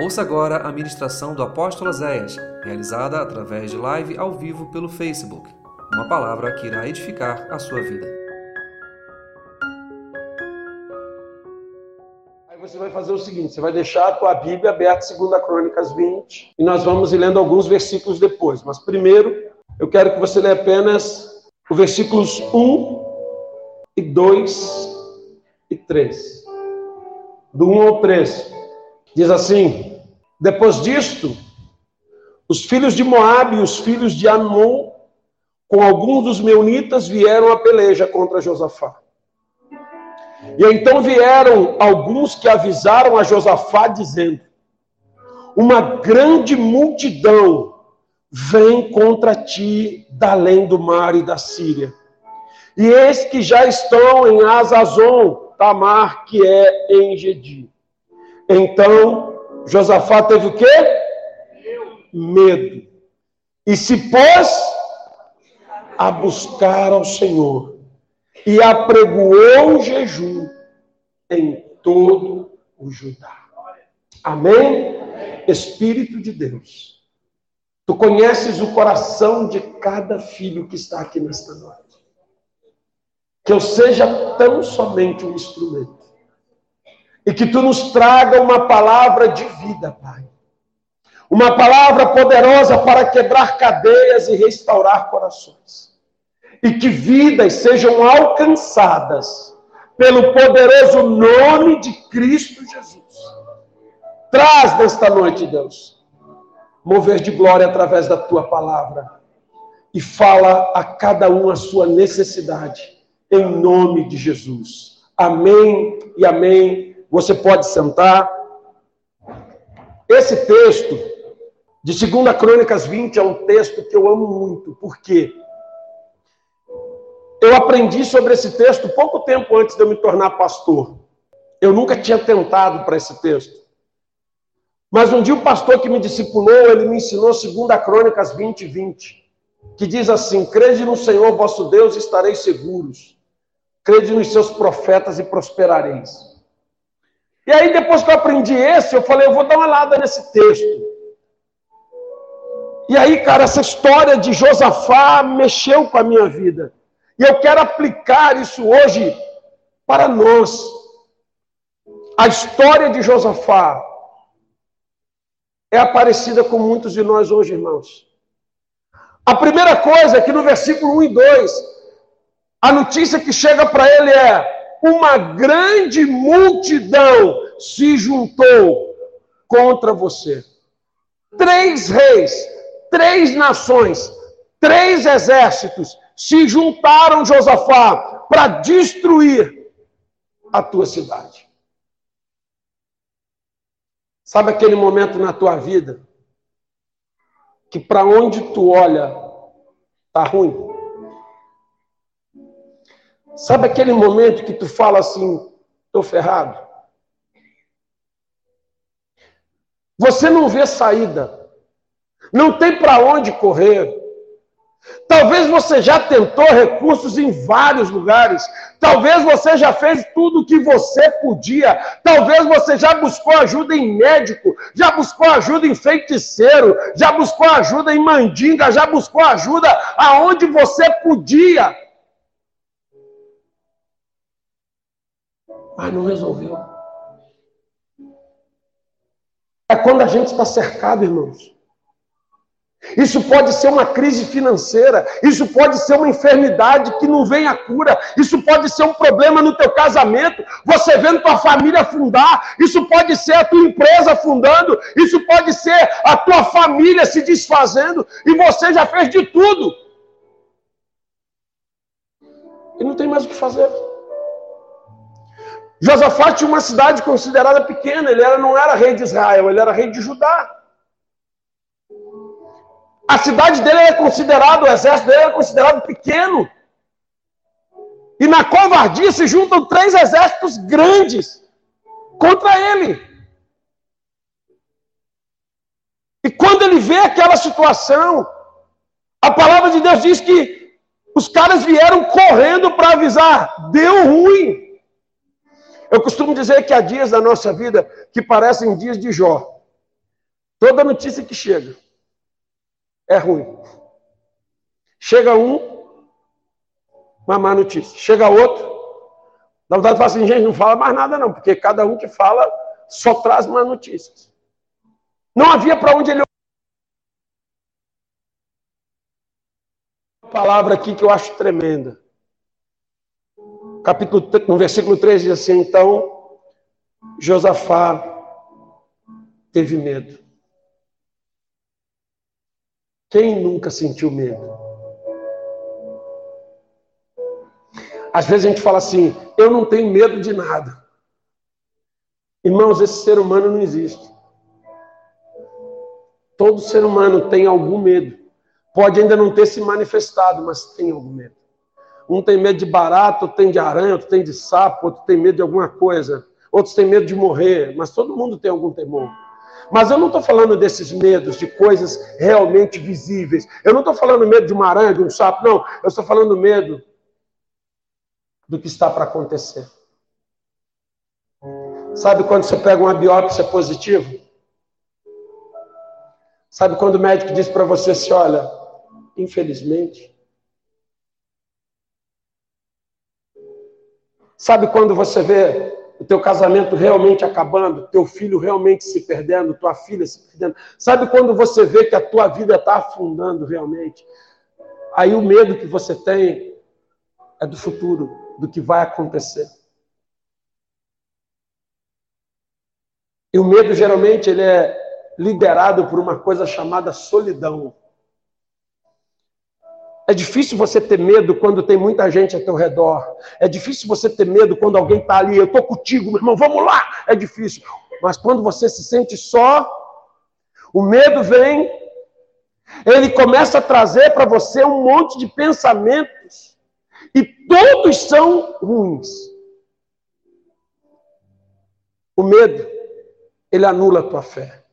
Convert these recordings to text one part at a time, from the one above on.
Ouça agora a ministração do apóstolo Zéias, realizada através de live ao vivo pelo Facebook. Uma palavra que irá edificar a sua vida. Aí você vai fazer o seguinte, você vai deixar a tua Bíblia aberta, 2 Crônicas 20, e nós vamos ir lendo alguns versículos depois. Mas primeiro, eu quero que você leia apenas os versículos 1 e 2 e 3. Do 1 ao 3. Diz assim: Depois disto, os filhos de Moabe e os filhos de Amon, com alguns dos meunitas, vieram a peleja contra Josafá. E então vieram alguns que avisaram a Josafá, dizendo: Uma grande multidão vem contra ti da além do mar e da Síria. E eis que já estão em Azazon, Tamar, que é em Gedi. Então, Josafá teve o quê? Medo. E se pôs a buscar ao Senhor. E apregoou o jejum em todo o Judá. Amém? Espírito de Deus. Tu conheces o coração de cada filho que está aqui nesta noite. Que eu seja tão somente um instrumento e que tu nos traga uma palavra de vida, Pai. Uma palavra poderosa para quebrar cadeias e restaurar corações. E que vidas sejam alcançadas pelo poderoso nome de Cristo Jesus. Traz nesta noite, Deus, mover de glória através da tua palavra e fala a cada um a sua necessidade, em nome de Jesus. Amém e amém você pode sentar. Esse texto de 2 Crônicas 20 é um texto que eu amo muito, porque eu aprendi sobre esse texto pouco tempo antes de eu me tornar pastor. Eu nunca tinha tentado para esse texto. Mas um dia o pastor que me discipulou, ele me ensinou 2 Crônicas 20, 20, que diz assim: Crede no Senhor vosso Deus e estareis seguros. Crede nos seus profetas e prosperareis. E aí, depois que eu aprendi esse, eu falei, eu vou dar uma olhada nesse texto. E aí, cara, essa história de Josafá mexeu com a minha vida. E eu quero aplicar isso hoje para nós. A história de Josafá é aparecida com muitos de nós hoje, irmãos. A primeira coisa é que no versículo 1 e 2, a notícia que chega para ele é: uma grande multidão se juntou contra você. Três reis, três nações, três exércitos se juntaram, Josafá, para destruir a tua cidade. Sabe aquele momento na tua vida que para onde tu olha tá ruim? Sabe aquele momento que tu fala assim, estou ferrado? Você não vê saída. Não tem para onde correr. Talvez você já tentou recursos em vários lugares. Talvez você já fez tudo o que você podia. Talvez você já buscou ajuda em médico, já buscou ajuda em feiticeiro, já buscou ajuda em mandinga, já buscou ajuda aonde você podia. Mas não resolveu. É quando a gente está cercado, irmãos. Isso pode ser uma crise financeira, isso pode ser uma enfermidade que não vem a cura, isso pode ser um problema no teu casamento, você vendo tua família afundar, isso pode ser a tua empresa afundando, isso pode ser a tua família se desfazendo, e você já fez de tudo. E não tem mais o que fazer. Josafá tinha uma cidade considerada pequena, ele era, não era rei de Israel, ele era rei de Judá. A cidade dele era considerada, o exército dele era considerado pequeno. E na covardia se juntam três exércitos grandes contra ele. E quando ele vê aquela situação, a palavra de Deus diz que os caras vieram correndo para avisar: deu ruim. Eu costumo dizer que há dias da nossa vida que parecem dias de Jó. Toda notícia que chega é ruim. Chega um, uma má notícia. Chega outro, dá vontade de falar assim, gente, não fala mais nada não, porque cada um que fala só traz más notícias. Não havia para onde ele palavra aqui que eu acho tremenda. Capítulo, no versículo 3 diz assim: Então Josafá teve medo. Quem nunca sentiu medo? Às vezes a gente fala assim: eu não tenho medo de nada. Irmãos, esse ser humano não existe. Todo ser humano tem algum medo. Pode ainda não ter se manifestado, mas tem algum medo. Um tem medo de barato, outro tem de aranha, outro tem de sapo, outro tem medo de alguma coisa. Outros têm medo de morrer, mas todo mundo tem algum temor. Mas eu não estou falando desses medos, de coisas realmente visíveis. Eu não estou falando medo de uma aranha, de um sapo, não. Eu estou falando medo do que está para acontecer. Sabe quando você pega uma biópsia positiva? Sabe quando o médico diz para você assim, olha, infelizmente. Sabe quando você vê o teu casamento realmente acabando, teu filho realmente se perdendo, tua filha se perdendo? Sabe quando você vê que a tua vida está afundando realmente? Aí o medo que você tem é do futuro, do que vai acontecer. E o medo geralmente ele é liderado por uma coisa chamada solidão. É difícil você ter medo quando tem muita gente ao teu redor. É difícil você ter medo quando alguém está ali. Eu estou contigo, meu irmão, vamos lá. É difícil. Mas quando você se sente só, o medo vem, ele começa a trazer para você um monte de pensamentos. E todos são ruins. O medo, ele anula a tua fé.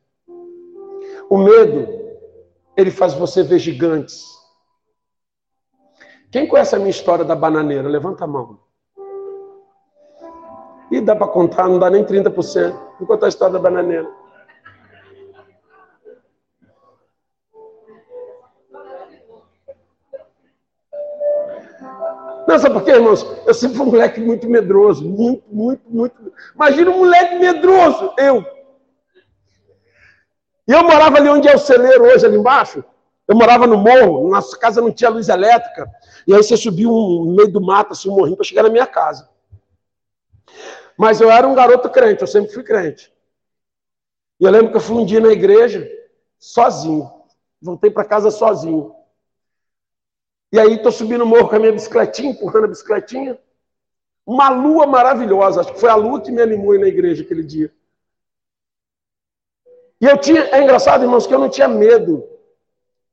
O medo, ele faz você ver gigantes. Quem conhece a minha história da bananeira? Levanta a mão. E dá para contar, não dá nem 30%. Vou contar a história da bananeira. Não, sabe por quê, irmãos? Eu sempre fui um moleque muito medroso. Muito, muito, muito. Imagina um moleque medroso. Eu. E eu morava ali onde é o celeiro hoje, ali embaixo. Eu morava no morro, nossa casa não tinha luz elétrica. E aí você subia um, no meio do mato, assim, um morrinho, para chegar na minha casa. Mas eu era um garoto crente, eu sempre fui crente. E eu lembro que eu fui um dia na igreja, sozinho. Voltei para casa sozinho. E aí estou subindo o morro com a minha bicicletinha, empurrando a bicicletinha. Uma lua maravilhosa, acho que foi a lua que me animou na igreja aquele dia. E eu tinha, é engraçado, irmãos, que eu não tinha medo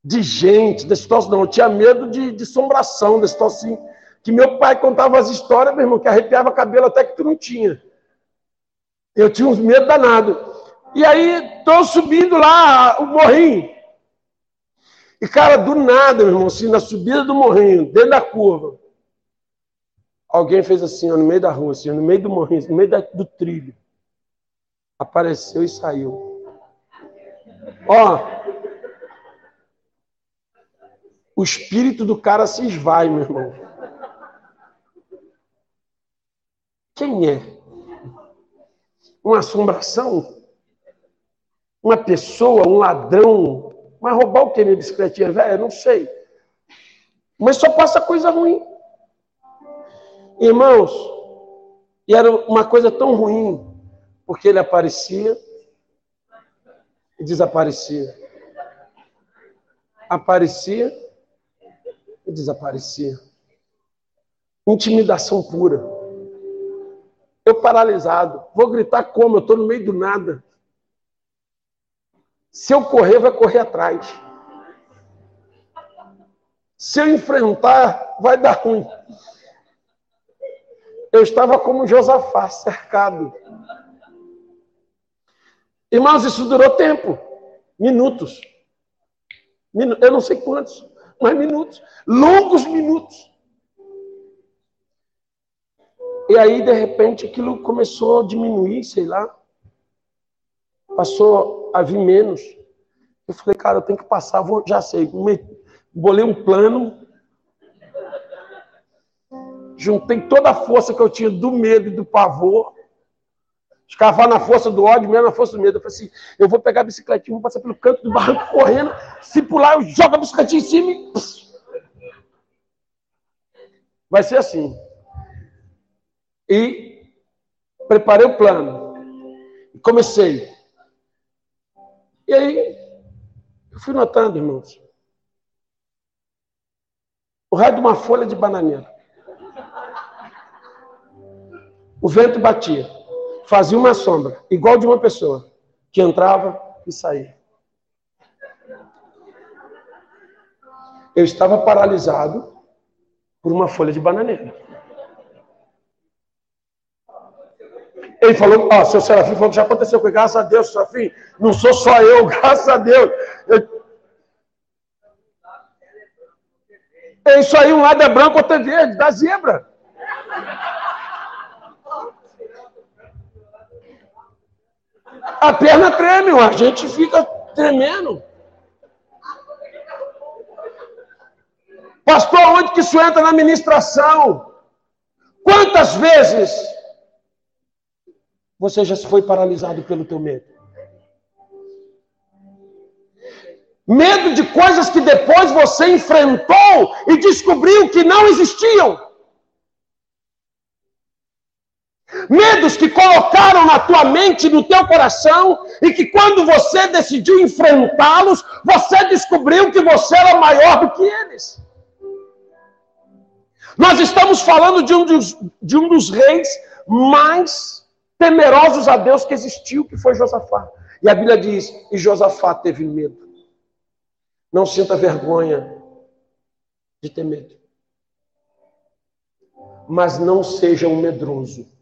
de gente, desse troço, não. Eu tinha medo de, de assombração, desse troço assim. Que meu pai contava as histórias, meu irmão, que arrepiava cabelo até que tu não tinha. Eu tinha uns medo danado. E aí, estou subindo lá o morrinho. E, cara, do nada, meu irmão, assim, na subida do morrinho, dentro da curva, alguém fez assim, ó, no meio da rua, assim, no meio do morrinho, no meio da, do trilho. Apareceu e saiu. Ó, o espírito do cara se esvai, meu irmão. Quem é? Uma assombração? Uma pessoa, um ladrão? Vai roubar o que minha bicicletinha velha? Não sei. Mas só passa coisa ruim. Irmãos, e era uma coisa tão ruim, porque ele aparecia e desaparecia. Aparecia e desaparecia. Intimidação pura. Eu paralisado. Vou gritar como? Eu estou no meio do nada. Se eu correr, vai correr atrás. Se eu enfrentar, vai dar ruim. Eu estava como Josafá, cercado. Irmãos, isso durou tempo. Minutos. Eu não sei quantos mais minutos, longos minutos. E aí, de repente, aquilo começou a diminuir, sei lá. Passou a vir menos. Eu falei, cara, eu tenho que passar, vou, já sei. Bolei um plano, juntei toda a força que eu tinha do medo e do pavor, escavar na força do ódio, mesmo na força do medo. Eu falei assim: eu vou pegar a bicicletinha, vou passar pelo canto do barranco correndo, se pular, eu jogo a bicicletinha em cima e. Vai ser assim. E preparei o plano. Comecei. E aí, eu fui notando, irmãos. O raio de uma folha de bananeira. O vento batia. Fazia uma sombra, igual de uma pessoa, que entrava e saía. Eu estava paralisado por uma folha de bananeira. Ele falou, ó, oh, seu Serafim falou que já aconteceu com graças a Deus, Serafim, não sou só eu, graças a Deus. Eu... É isso aí, um lado é branco, outro é verde, da zebra. A perna treme, a gente fica tremendo. Pastor, onde que isso entra na ministração? Quantas vezes você já foi paralisado pelo teu medo? Medo de coisas que depois você enfrentou e descobriu que não existiam. Medos que colocaram na tua mente, no teu coração, e que quando você decidiu enfrentá-los, você descobriu que você era maior do que eles. Nós estamos falando de um dos, de um dos reis mais temerosos a Deus que existiu, que foi Josafá. E a Bíblia diz: e Josafá teve medo. Não sinta vergonha de ter medo. Mas não seja um medroso.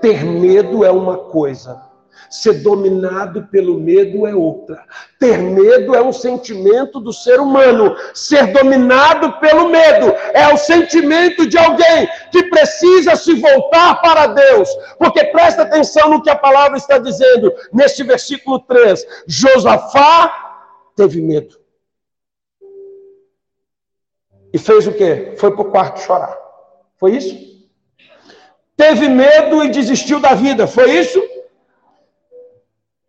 Ter medo é uma coisa, ser dominado pelo medo é outra. Ter medo é um sentimento do ser humano. Ser dominado pelo medo é o sentimento de alguém que precisa se voltar para Deus. Porque presta atenção no que a palavra está dizendo neste versículo 3. Josafá teve medo. E fez o quê? Foi para o quarto chorar. Foi isso? Teve medo e desistiu da vida. Foi isso?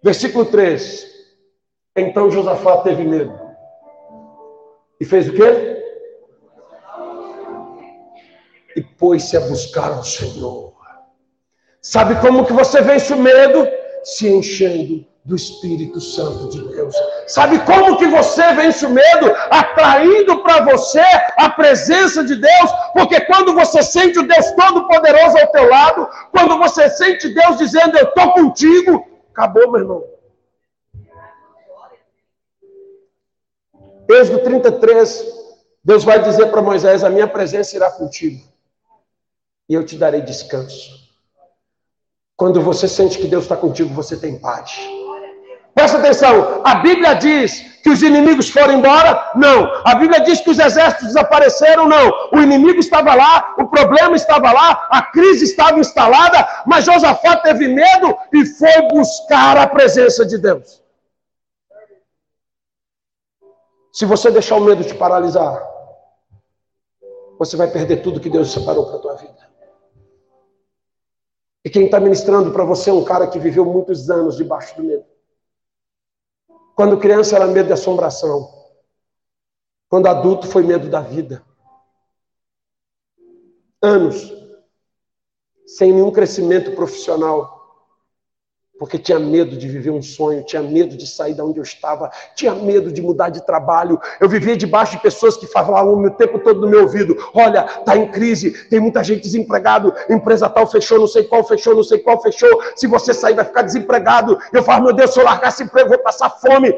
Versículo 3. Então Josafá teve medo. E fez o quê? E pôs-se a buscar ao Senhor. Sabe como que você vence o medo? Se enchendo do Espírito Santo de Deus. Sabe como que você vence o medo? Atraindo para você a presença de Deus, porque quando você sente o Deus Todo-Poderoso ao teu lado, quando você sente Deus dizendo, eu estou contigo, acabou, meu irmão. Êxodo 33, Deus vai dizer para Moisés, a minha presença irá contigo, e eu te darei descanso. Quando você sente que Deus está contigo, você tem paz. Presta atenção, a Bíblia diz que os inimigos foram embora? Não. A Bíblia diz que os exércitos desapareceram? Não. O inimigo estava lá, o problema estava lá, a crise estava instalada, mas Josafá teve medo e foi buscar a presença de Deus. Se você deixar o medo te paralisar, você vai perder tudo que Deus separou para a tua vida. E quem está ministrando para você é um cara que viveu muitos anos debaixo do medo. Quando criança era medo de assombração. Quando adulto foi medo da vida. Anos sem nenhum crescimento profissional porque tinha medo de viver um sonho, tinha medo de sair da onde eu estava, tinha medo de mudar de trabalho. Eu vivia debaixo de pessoas que falavam o tempo todo no meu ouvido: olha, tá em crise, tem muita gente desempregado, empresa tal fechou, não sei qual fechou, não sei qual fechou. Se você sair, vai ficar desempregado. Eu falo, meu Deus, se eu largar esse emprego, vou passar fome.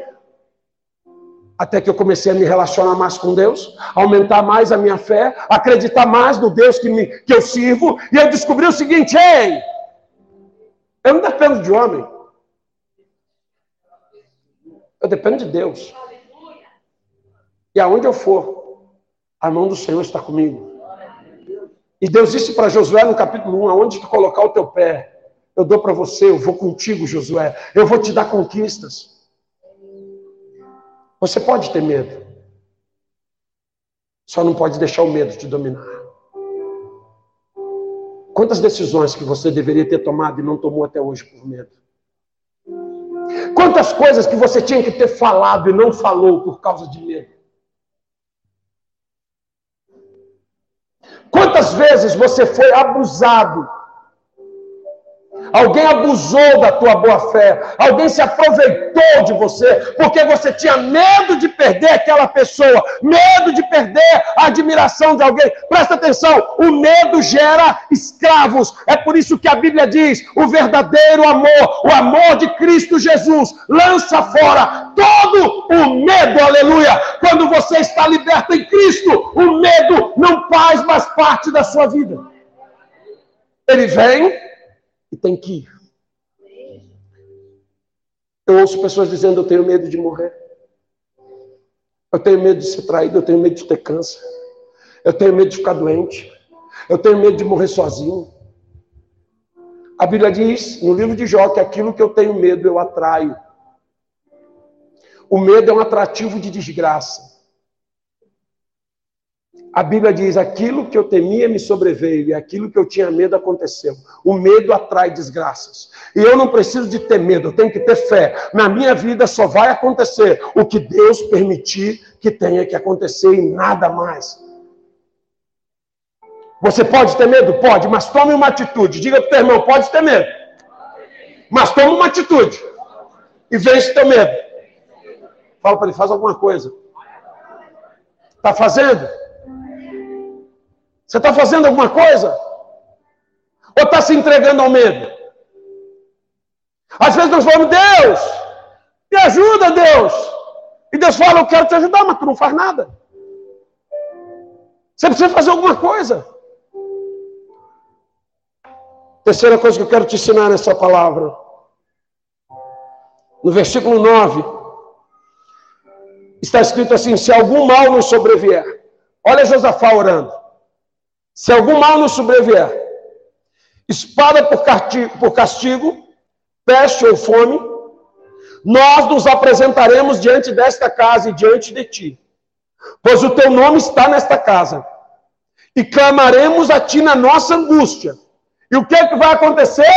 Até que eu comecei a me relacionar mais com Deus, aumentar mais a minha fé, acreditar mais no Deus que, me, que eu sirvo, e eu descobri o seguinte: ei, eu não dependo de homem. Eu dependo de Deus. E aonde eu for, a mão do Senhor está comigo. E Deus disse para Josué no capítulo 1: aonde tu colocar o teu pé, eu dou para você, eu vou contigo, Josué. Eu vou te dar conquistas. Você pode ter medo. Só não pode deixar o medo te dominar. Quantas decisões que você deveria ter tomado e não tomou até hoje por medo? Quantas coisas que você tinha que ter falado e não falou por causa de medo? Quantas vezes você foi abusado Alguém abusou da tua boa fé. Alguém se aproveitou de você porque você tinha medo de perder aquela pessoa, medo de perder a admiração de alguém. Presta atenção, o medo gera escravos. É por isso que a Bíblia diz: o verdadeiro amor, o amor de Cristo Jesus, lança fora todo o medo. Aleluia! Quando você está liberto em Cristo, o medo não faz mais parte da sua vida. Ele vem e tem que ir. Eu ouço pessoas dizendo: Eu tenho medo de morrer. Eu tenho medo de ser traído. Eu tenho medo de ter câncer. Eu tenho medo de ficar doente. Eu tenho medo de morrer sozinho. A Bíblia diz no livro de Jó que aquilo que eu tenho medo eu atraio. O medo é um atrativo de desgraça. A Bíblia diz: aquilo que eu temia me sobreveio, e aquilo que eu tinha medo aconteceu. O medo atrai desgraças. E eu não preciso de ter medo, eu tenho que ter fé. Na minha vida só vai acontecer o que Deus permitir que tenha que acontecer e nada mais. Você pode ter medo? Pode, mas tome uma atitude. Diga para o teu irmão: pode ter medo. Mas tome uma atitude. E vence teu medo. Fala para ele: faz alguma coisa. Está fazendo? Você está fazendo alguma coisa? Ou está se entregando ao medo? Às vezes nós falamos, Deus, me ajuda, Deus. E Deus fala, eu quero te ajudar, mas tu não faz nada. Você precisa fazer alguma coisa. Terceira coisa que eu quero te ensinar nessa palavra. No versículo 9, está escrito assim: se algum mal nos sobrevier. Olha Josafá orando. Se algum mal nos sobrevier, espada por castigo, peste ou fome, nós nos apresentaremos diante desta casa e diante de ti, pois o teu nome está nesta casa, e clamaremos a ti na nossa angústia. E o que, é que vai acontecer?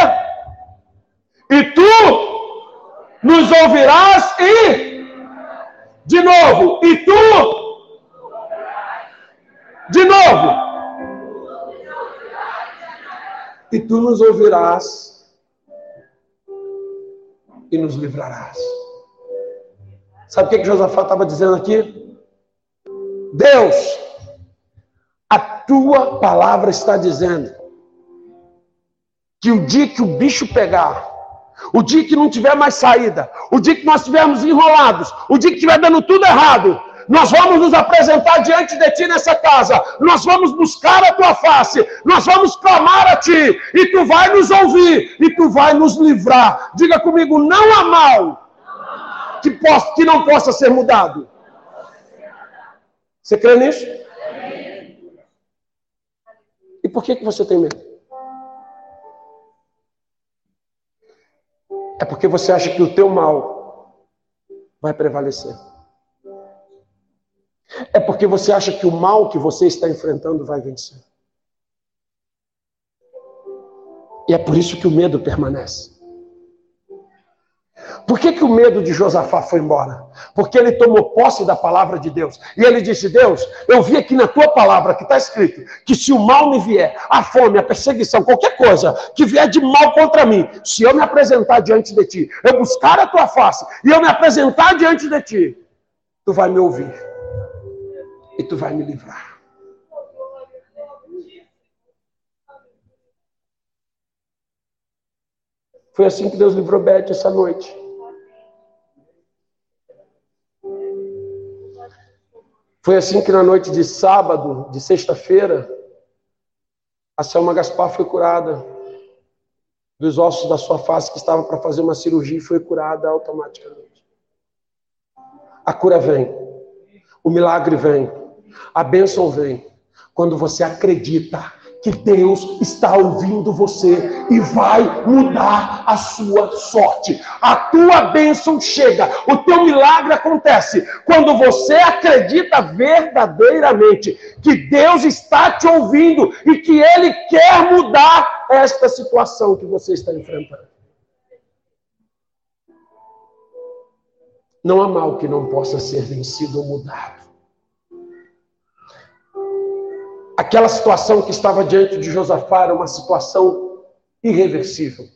E tu nos ouvirás e de novo, e tu de novo e tu nos ouvirás e nos livrarás. Sabe o que, que Josafá estava dizendo aqui? Deus, a tua palavra está dizendo que o dia que o bicho pegar, o dia que não tiver mais saída, o dia que nós estivermos enrolados, o dia que estiver dando tudo errado, nós vamos nos apresentar diante de ti nessa casa, nós vamos buscar a tua face, nós vamos clamar a ti, e tu vai nos ouvir, e tu vai nos livrar. Diga comigo: não há mal que, possa, que não possa ser mudado. Você crê nisso? E por que, que você tem medo? É porque você acha que o teu mal vai prevalecer. É porque você acha que o mal que você está enfrentando vai vencer. E é por isso que o medo permanece. Por que, que o medo de Josafá foi embora? Porque ele tomou posse da palavra de Deus. E ele disse: Deus, eu vi aqui na tua palavra que está escrito que se o mal me vier, a fome, a perseguição, qualquer coisa que vier de mal contra mim, se eu me apresentar diante de ti, eu buscar a tua face e eu me apresentar diante de ti, tu vai me ouvir e tu vai me livrar. Foi assim que Deus livrou Beth essa noite. Foi assim que na noite de sábado, de sexta-feira, a Selma Gaspar foi curada dos ossos da sua face que estava para fazer uma cirurgia e foi curada automaticamente. A cura vem, o milagre vem. A bênção vem quando você acredita que Deus está ouvindo você e vai mudar a sua sorte. A tua bênção chega, o teu milagre acontece quando você acredita verdadeiramente que Deus está te ouvindo e que Ele quer mudar esta situação que você está enfrentando. Não há mal que não possa ser vencido ou mudado. Aquela situação que estava diante de Josafá era uma situação irreversível.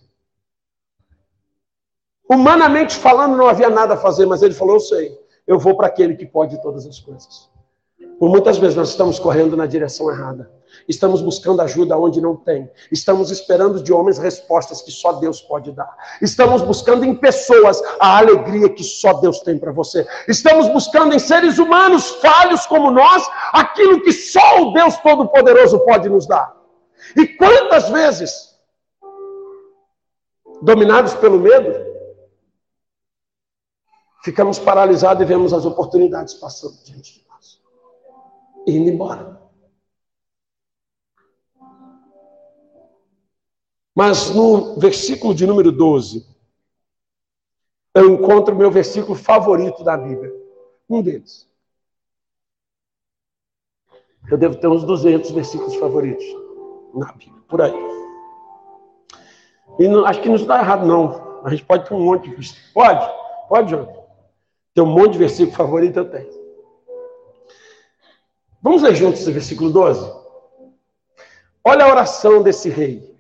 Humanamente falando, não havia nada a fazer, mas ele falou: Eu sei, eu vou para aquele que pode todas as coisas. Por muitas vezes nós estamos correndo na direção errada. Estamos buscando ajuda onde não tem. Estamos esperando de homens respostas que só Deus pode dar. Estamos buscando em pessoas a alegria que só Deus tem para você. Estamos buscando em seres humanos falhos como nós aquilo que só o Deus Todo-Poderoso pode nos dar. E quantas vezes, dominados pelo medo, ficamos paralisados e vemos as oportunidades passando diante de nós e indo embora. Mas no versículo de número 12, eu encontro o meu versículo favorito da Bíblia. Um deles. Eu devo ter uns 200 versículos favoritos na Bíblia, por aí. E não, acho que não está errado, não. A gente pode ter um monte de versículos. Pode? Pode, João? Tem um monte de versículo favorito, eu tenho. Vamos ler juntos esse versículo 12? Olha a oração desse rei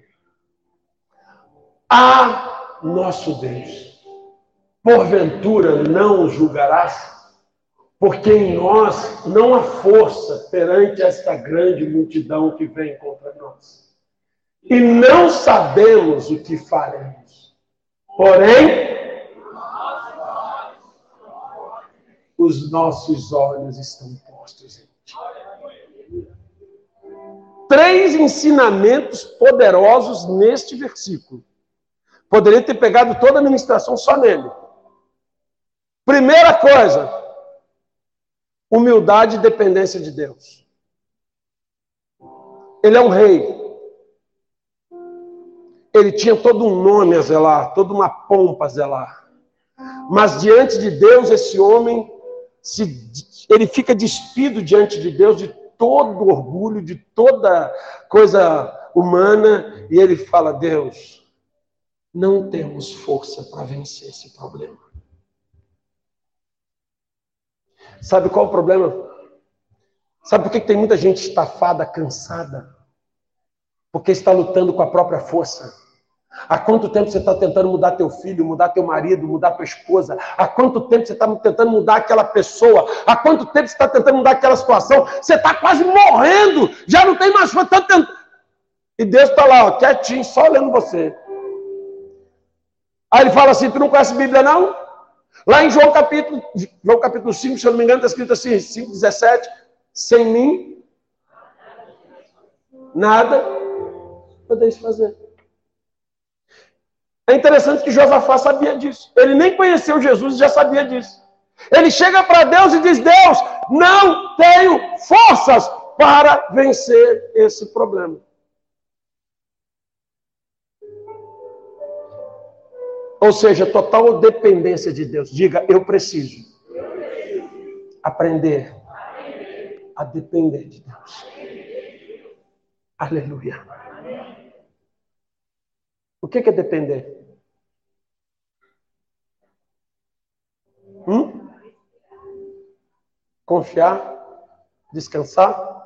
a nosso Deus. Porventura não o julgarás? Porque em nós não há força perante esta grande multidão que vem contra nós. E não sabemos o que faremos. Porém, os nossos olhos estão postos em ti. Três ensinamentos poderosos neste versículo. Poderia ter pegado toda a ministração só nele. Primeira coisa, humildade e dependência de Deus. Ele é um rei. Ele tinha todo um nome a zelar, toda uma pompa a zelar. Mas diante de Deus, esse homem, se, ele fica despido diante de Deus de todo orgulho, de toda coisa humana, e ele fala: Deus, não temos força para vencer esse problema. Sabe qual é o problema? Sabe por que tem muita gente estafada, cansada? Porque está lutando com a própria força. Há quanto tempo você está tentando mudar teu filho, mudar teu marido, mudar tua esposa? Há quanto tempo você está tentando mudar aquela pessoa? Há quanto tempo você está tentando mudar aquela situação? Você está quase morrendo, já não tem mais força. Tá. E Deus está lá, ó, quietinho, só olhando você. Aí ele fala assim: Tu não conhece a Bíblia, não? Lá em João capítulo, João capítulo 5, se eu não me engano, está escrito assim: 5, 17. Sem mim, nada podeis fazer. É interessante que Josafá sabia disso. Ele nem conheceu Jesus e já sabia disso. Ele chega para Deus e diz: Deus, não tenho forças para vencer esse problema. Ou seja, total dependência de Deus. Diga, eu preciso, aprender, a depender de Deus. Aleluia. O que é depender? Hum? Confiar? Descansar?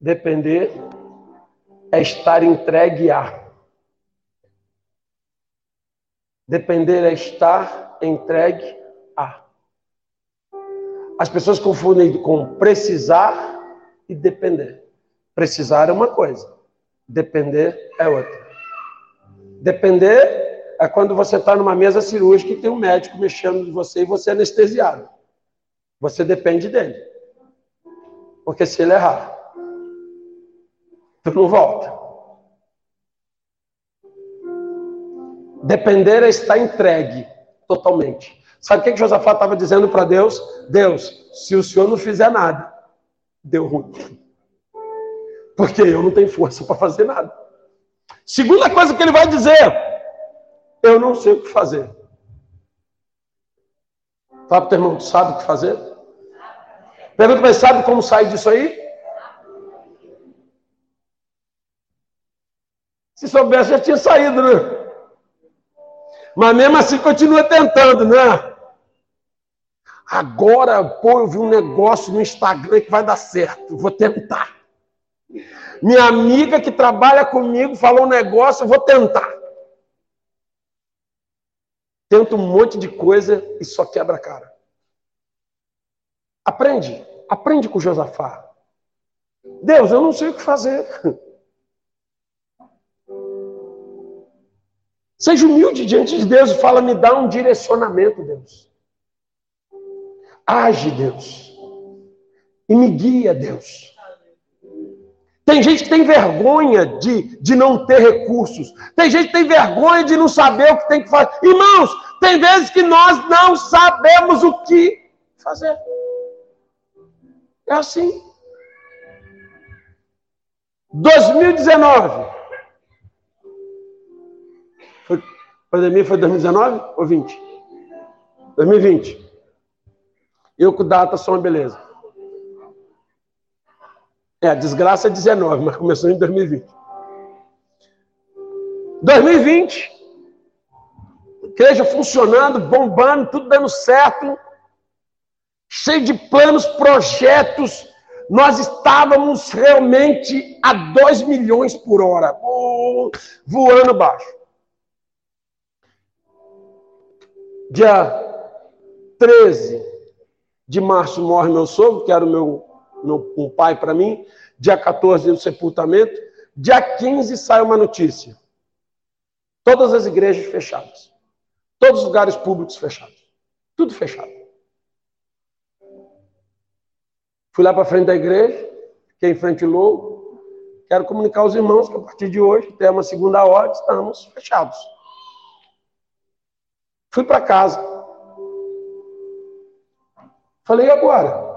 Depender é estar entregue a. Depender é estar entregue a. As pessoas confundem com precisar e depender. Precisar é uma coisa, depender é outra. Depender é quando você está numa mesa cirúrgica e tem um médico mexendo de você e você é anestesiado. Você depende dele. Porque se ele errar, tu não volta. Depender é estar entregue totalmente. Sabe o que, que Josafá estava dizendo para Deus? Deus, se o senhor não fizer nada, deu ruim. Porque eu não tenho força para fazer nada. Segunda coisa que ele vai dizer: eu não sei o que fazer. Fala para o teu irmão, tu sabe o que fazer? Pergunta para sabe como sair disso aí? Se soubesse, já tinha saído, né? Mas mesmo assim continua tentando, né? Agora, pô, eu vi um negócio no Instagram que vai dar certo. Vou tentar. Minha amiga que trabalha comigo falou um negócio, eu vou tentar. Tento um monte de coisa e só quebra a cara. Aprende. Aprende com Josafá. Deus, eu não sei o que fazer. Seja humilde diante de Deus e fala, me dá um direcionamento, Deus. Age, Deus. E me guia, Deus. Tem gente que tem vergonha de, de não ter recursos. Tem gente que tem vergonha de não saber o que tem que fazer. Irmãos, tem vezes que nós não sabemos o que fazer. É assim. 2019. Pandemia foi 2019 ou 20? 2020. Eu com data sou uma beleza. É, a desgraça é 19, mas começou em 2020. 2020, igreja funcionando, bombando, tudo dando certo, cheio de planos, projetos. Nós estávamos realmente a 2 milhões por hora, voando baixo. Dia 13 de março morre meu sogro, que era o meu no, um pai para mim. Dia 14, o sepultamento. Dia 15 sai uma notícia. Todas as igrejas fechadas. Todos os lugares públicos fechados. Tudo fechado. Fui lá para frente da igreja, fiquei em frente logo. Quero comunicar aos irmãos que a partir de hoje, até uma segunda hora, estamos fechados. Fui para casa. Falei, e agora?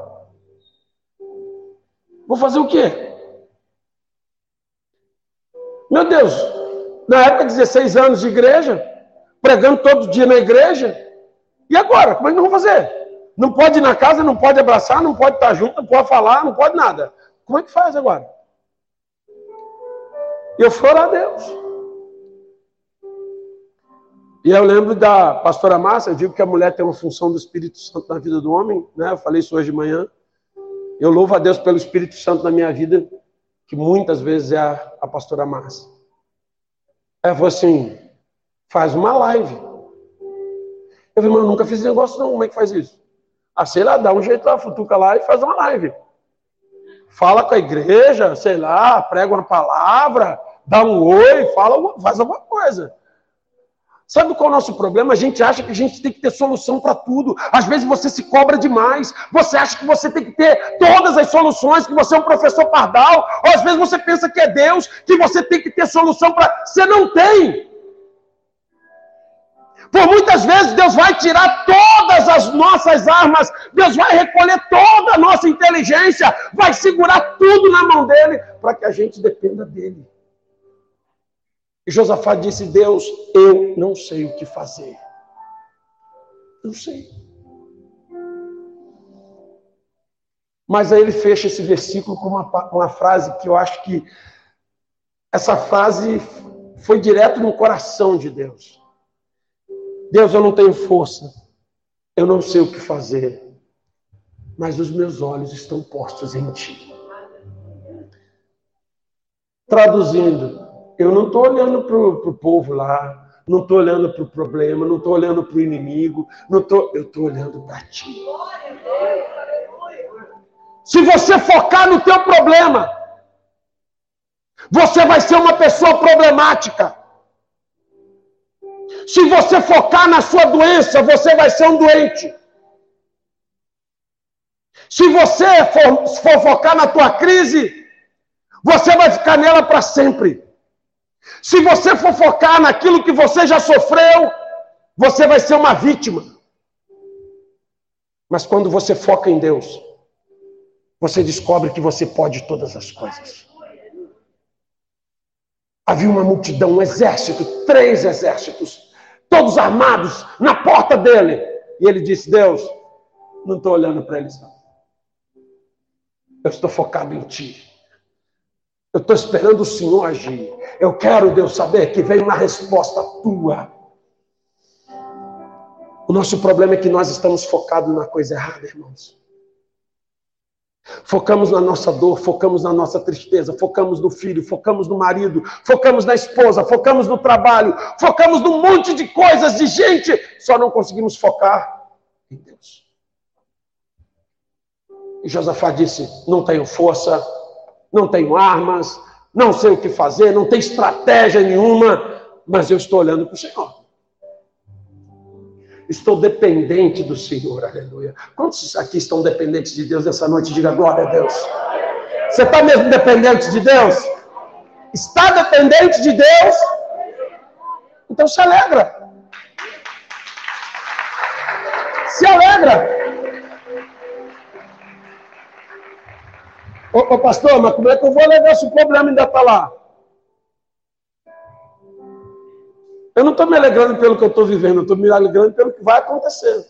Vou fazer o quê? Meu Deus, na época, 16 anos de igreja, pregando todo dia na igreja. E agora? Como é que nós vamos fazer? Não pode ir na casa, não pode abraçar, não pode estar junto, não pode falar, não pode nada. Como é que faz agora? Eu fui orar a Deus. E eu lembro da pastora Márcia, eu digo que a mulher tem uma função do Espírito Santo na vida do homem, né? Eu falei isso hoje de manhã. Eu louvo a Deus pelo Espírito Santo na minha vida, que muitas vezes é a, a pastora Márcia. Ela falou assim: faz uma live. Eu falei, mano, nunca fiz negócio não, como é que faz isso? Ah, sei lá, dá um jeito lá, futuca lá e faz uma live. Fala com a igreja, sei lá, prega uma palavra, dá um oi, fala, faz alguma coisa. Sabe qual é o nosso problema? A gente acha que a gente tem que ter solução para tudo. Às vezes você se cobra demais. Você acha que você tem que ter todas as soluções, que você é um professor pardal. Ou às vezes você pensa que é Deus, que você tem que ter solução para. Você não tem. Por muitas vezes Deus vai tirar todas as nossas armas, Deus vai recolher toda a nossa inteligência, vai segurar tudo na mão dele, para que a gente dependa dele. E Josafá disse: Deus, eu não sei o que fazer. Não sei. Mas aí ele fecha esse versículo com uma, uma frase que eu acho que essa frase foi direto no coração de Deus. Deus, eu não tenho força, eu não sei o que fazer, mas os meus olhos estão postos em Ti. Traduzindo, eu não estou olhando para o povo lá, não estou olhando para o problema, não estou olhando para o inimigo, não tô, eu estou olhando para ti. Se você focar no teu problema, você vai ser uma pessoa problemática. Se você focar na sua doença, você vai ser um doente. Se você for, for focar na tua crise, você vai ficar nela para sempre. Se você for focar naquilo que você já sofreu, você vai ser uma vítima. Mas quando você foca em Deus, você descobre que você pode todas as coisas. Havia uma multidão, um exército, três exércitos, todos armados, na porta dele. E ele disse: Deus, não estou olhando para eles, não. Eu estou focado em ti. Eu estou esperando o Senhor agir. Eu quero, Deus, saber que vem uma resposta tua. O nosso problema é que nós estamos focados na coisa errada, irmãos. Focamos na nossa dor, focamos na nossa tristeza, focamos no filho, focamos no marido, focamos na esposa, focamos no trabalho, focamos num monte de coisas, de gente, só não conseguimos focar em Deus. E Josafá disse: Não tenho força, não tenho armas, não sei o que fazer, não tenho estratégia nenhuma, mas eu estou olhando para o Senhor. Estou dependente do Senhor, aleluia. Quantos aqui estão dependentes de Deus nessa noite? Diga glória a Deus. Você está mesmo dependente de Deus? Está dependente de Deus? Então se alegra. Se alegra. Ô, ô pastor, mas como é que eu vou alegar se o problema ainda está lá? Eu não estou me alegrando pelo que eu estou vivendo, eu estou me alegrando pelo que vai acontecer.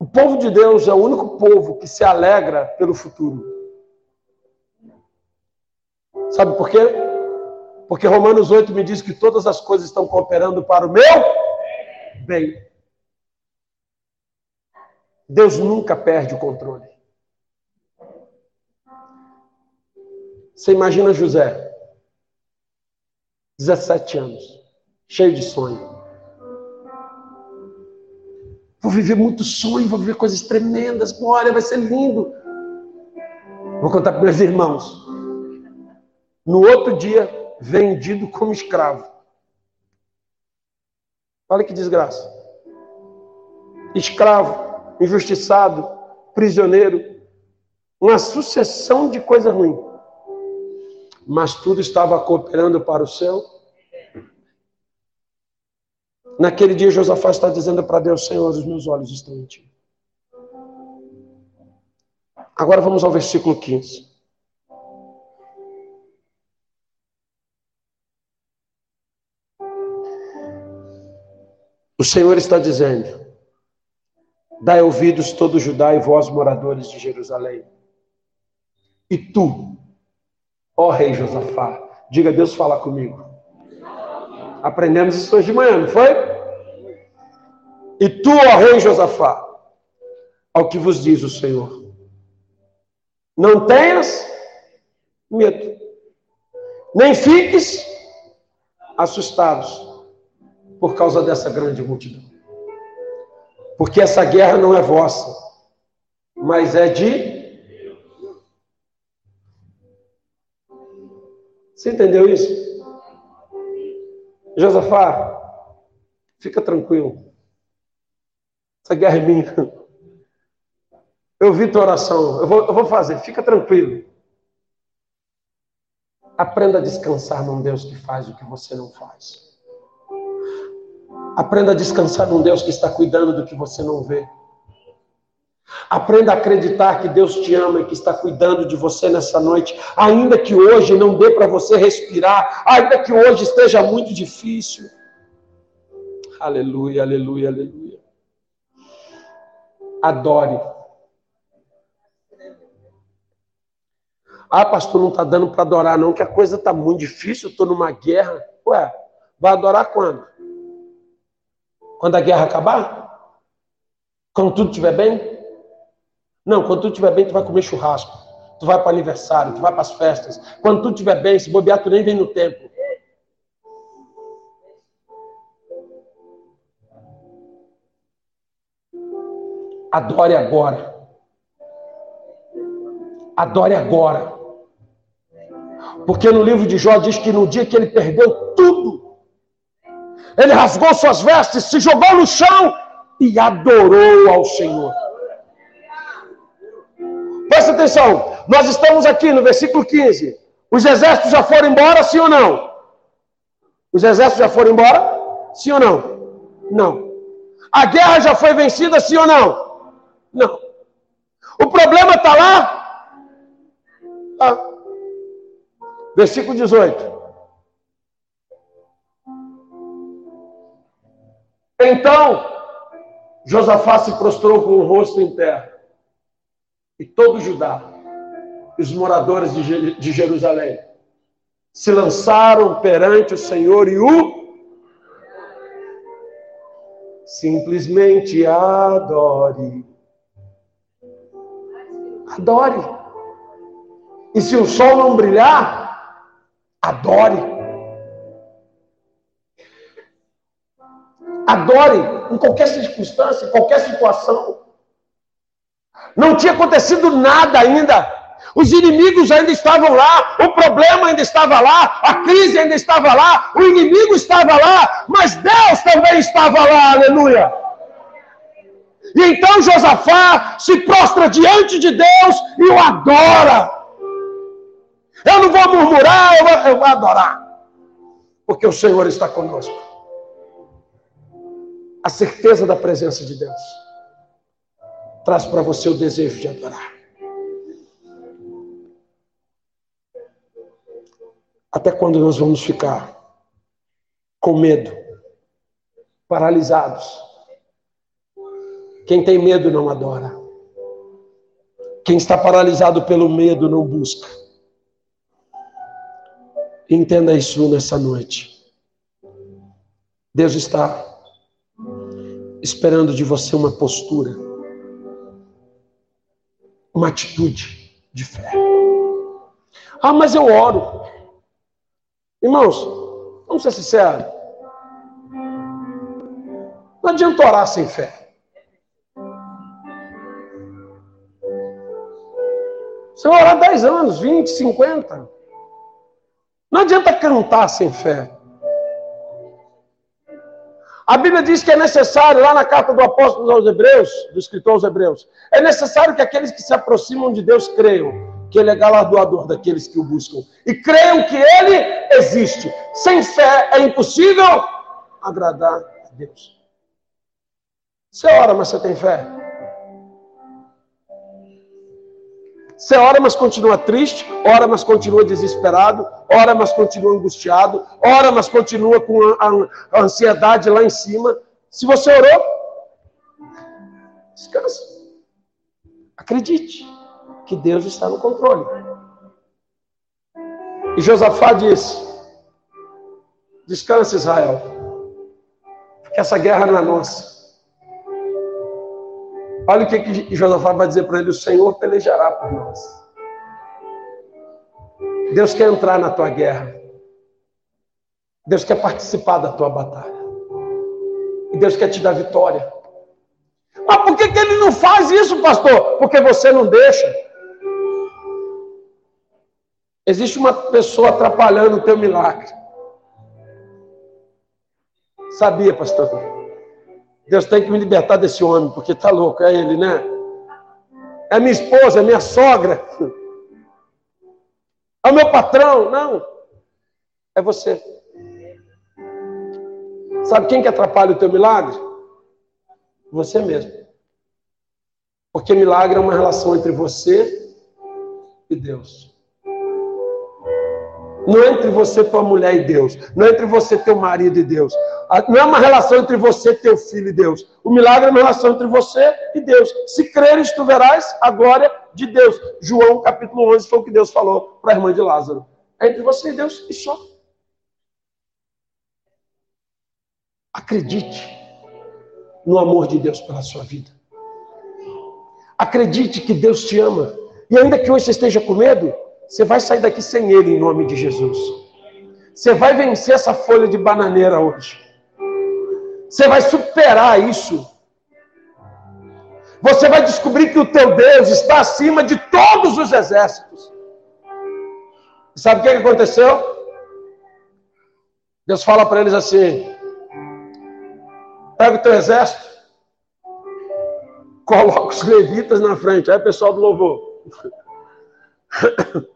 O povo de Deus é o único povo que se alegra pelo futuro. Sabe por quê? Porque Romanos 8 me diz que todas as coisas estão cooperando para o meu bem. Deus nunca perde o controle. Você imagina José, 17 anos, cheio de sonho. Vou viver muito sonho, vou viver coisas tremendas, glória, vai ser lindo. Vou contar para meus irmãos. No outro dia, vendido como escravo. Olha que desgraça. Escravo, injustiçado, prisioneiro. Uma sucessão de coisas ruins mas tudo estava cooperando para o seu. Naquele dia, Josafá está dizendo para Deus: Senhor, os meus olhos estão em ti. Agora vamos ao versículo 15. O Senhor está dizendo: Dai ouvidos todo Judá e vós, moradores de Jerusalém. E tu, Ó oh, rei Josafá, diga Deus fala comigo. Aprendemos isso hoje de manhã, não foi? E tu, ó rei Josafá, ao que vos diz o Senhor, não tenhas medo, nem fiques assustados por causa dessa grande multidão. Porque essa guerra não é vossa, mas é de Você entendeu isso? Josafá, fica tranquilo. Essa guerra é minha. Eu vi tua oração, eu vou, eu vou fazer, fica tranquilo. Aprenda a descansar num Deus que faz o que você não faz. Aprenda a descansar num Deus que está cuidando do que você não vê. Aprenda a acreditar que Deus te ama e que está cuidando de você nessa noite, ainda que hoje não dê para você respirar, ainda que hoje esteja muito difícil. Aleluia, aleluia, aleluia. Adore. Ah, pastor, não está dando para adorar, não, que a coisa está muito difícil, estou numa guerra. Ué, vai adorar quando? Quando a guerra acabar? Quando tudo estiver bem? Não, quando tu estiver bem, tu vai comer churrasco. Tu vai para aniversário, tu vai para as festas. Quando tu estiver bem, se bobear, tu nem vem no templo. Adore agora. Adore agora. Porque no livro de Jó diz que no dia que ele perdeu tudo, ele rasgou suas vestes, se jogou no chão e adorou ao Senhor. Presta atenção, nós estamos aqui no versículo 15. Os exércitos já foram embora, sim ou não? Os exércitos já foram embora? Sim ou não? Não. A guerra já foi vencida, sim ou não? Não. O problema está lá? Tá. Versículo 18. Então, Josafá se prostrou com o rosto em terra. E todo Judá, os moradores de Jerusalém, se lançaram perante o Senhor e o simplesmente adore. Adore. E se o sol não brilhar, adore. Adore em qualquer circunstância, em qualquer situação. Não tinha acontecido nada ainda. Os inimigos ainda estavam lá, o problema ainda estava lá, a crise ainda estava lá, o inimigo estava lá, mas Deus também estava lá, aleluia. E então Josafá se prostra diante de Deus e o adora. Eu não vou murmurar, eu vou, eu vou adorar, porque o Senhor está conosco. A certeza da presença de Deus traz para você o desejo de adorar. Até quando nós vamos ficar com medo, paralisados? Quem tem medo não adora. Quem está paralisado pelo medo não busca. Entenda isso nessa noite. Deus está esperando de você uma postura, uma atitude de fé. Ah, mas eu oro. Irmãos, vamos ser sinceros. Não adianta orar sem fé. Você vai orar 10 anos, 20, 50. Não adianta cantar sem fé. A Bíblia diz que é necessário, lá na carta do apóstolo aos Hebreus, do escritor aos Hebreus, é necessário que aqueles que se aproximam de Deus creiam que Ele é galardoador daqueles que o buscam. E creiam que Ele existe. Sem fé é impossível agradar a Deus. Você ora, mas você tem fé? Você ora, mas continua triste, ora, mas continua desesperado, ora, mas continua angustiado, ora, mas continua com a, ansiedade lá em cima. Se você orou, descansa. Acredite que Deus está no controle. E Josafá disse: Descanse, Israel, porque essa guerra não é nossa. Olha o que, que Josafá vai dizer para ele: O Senhor pelejará por nós. Deus quer entrar na tua guerra. Deus quer participar da tua batalha. E Deus quer te dar vitória. Mas por que, que ele não faz isso, pastor? Porque você não deixa. Existe uma pessoa atrapalhando o teu milagre. Sabia, pastor? Deus tem que me libertar desse homem, porque tá louco, é ele, né? É minha esposa, é minha sogra. É o meu patrão. Não. É você. Sabe quem que atrapalha o teu milagre? Você mesmo. Porque milagre é uma relação entre você e Deus. Não é entre você, tua mulher e Deus. Não é entre você, teu marido e Deus. Não é uma relação entre você, teu filho e Deus. O milagre é uma relação entre você e Deus. Se creres, tu verás a glória de Deus. João capítulo 11 foi o que Deus falou para a irmã de Lázaro. É entre você e Deus e só. Acredite no amor de Deus pela sua vida. Acredite que Deus te ama. E ainda que hoje você esteja com medo, você vai sair daqui sem ele em nome de Jesus. Você vai vencer essa folha de bananeira hoje. Você vai superar isso. Você vai descobrir que o teu Deus está acima de todos os exércitos. Sabe o que aconteceu? Deus fala para eles assim: pega o teu exército, coloca os levitas na frente. Aí, pessoal do louvor.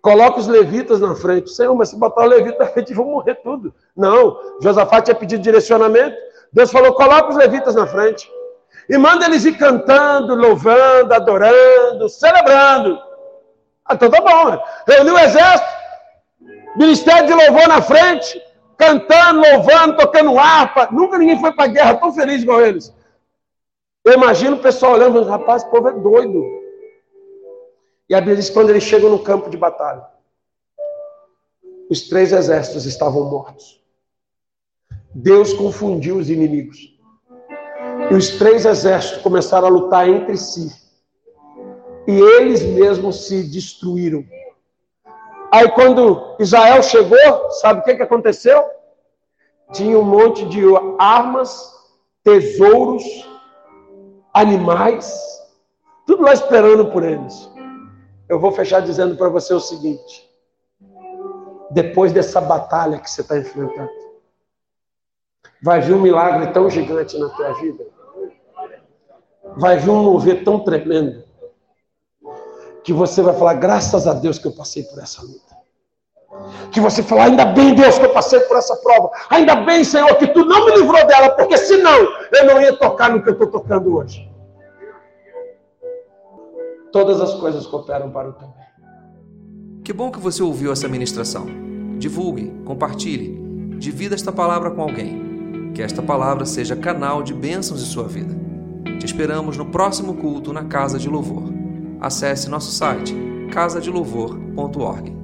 Coloca os levitas na frente. Senhor, mas se botar o levita na frente, vão morrer tudo. Não. Josafá tinha pedido direcionamento. Deus falou: coloca os levitas na frente. E manda eles ir cantando, louvando, adorando, celebrando. Ah, então tá bom. Né? Reuniu o exército, ministério de louvor na frente, cantando, louvando, tocando harpa. Nunca ninguém foi para a guerra tão feliz igual eles. Eu imagino o pessoal olhando, rapaz, o povo é doido. E a Bíblia diz quando eles chegam no campo de batalha, os três exércitos estavam mortos. Deus confundiu os inimigos. E os três exércitos começaram a lutar entre si. E eles mesmos se destruíram. Aí quando Israel chegou, sabe o que, que aconteceu? Tinha um monte de armas, tesouros, animais, tudo lá esperando por eles. Eu vou fechar dizendo para você o seguinte: depois dessa batalha que você está enfrentando, vai vir um milagre tão gigante na tua vida, vai vir um mover tão tremendo, que você vai falar, graças a Deus que eu passei por essa luta. Que você fala, ainda bem, Deus, que eu passei por essa prova. Ainda bem, Senhor, que tu não me livrou dela, porque senão eu não ia tocar no que eu estou tocando hoje. Todas as coisas cooperam para o teu bem. Que bom que você ouviu essa ministração. Divulgue, compartilhe, divida esta palavra com alguém. Que esta palavra seja canal de bênçãos em sua vida. Te esperamos no próximo culto na Casa de Louvor. Acesse nosso site casadelouvor.org.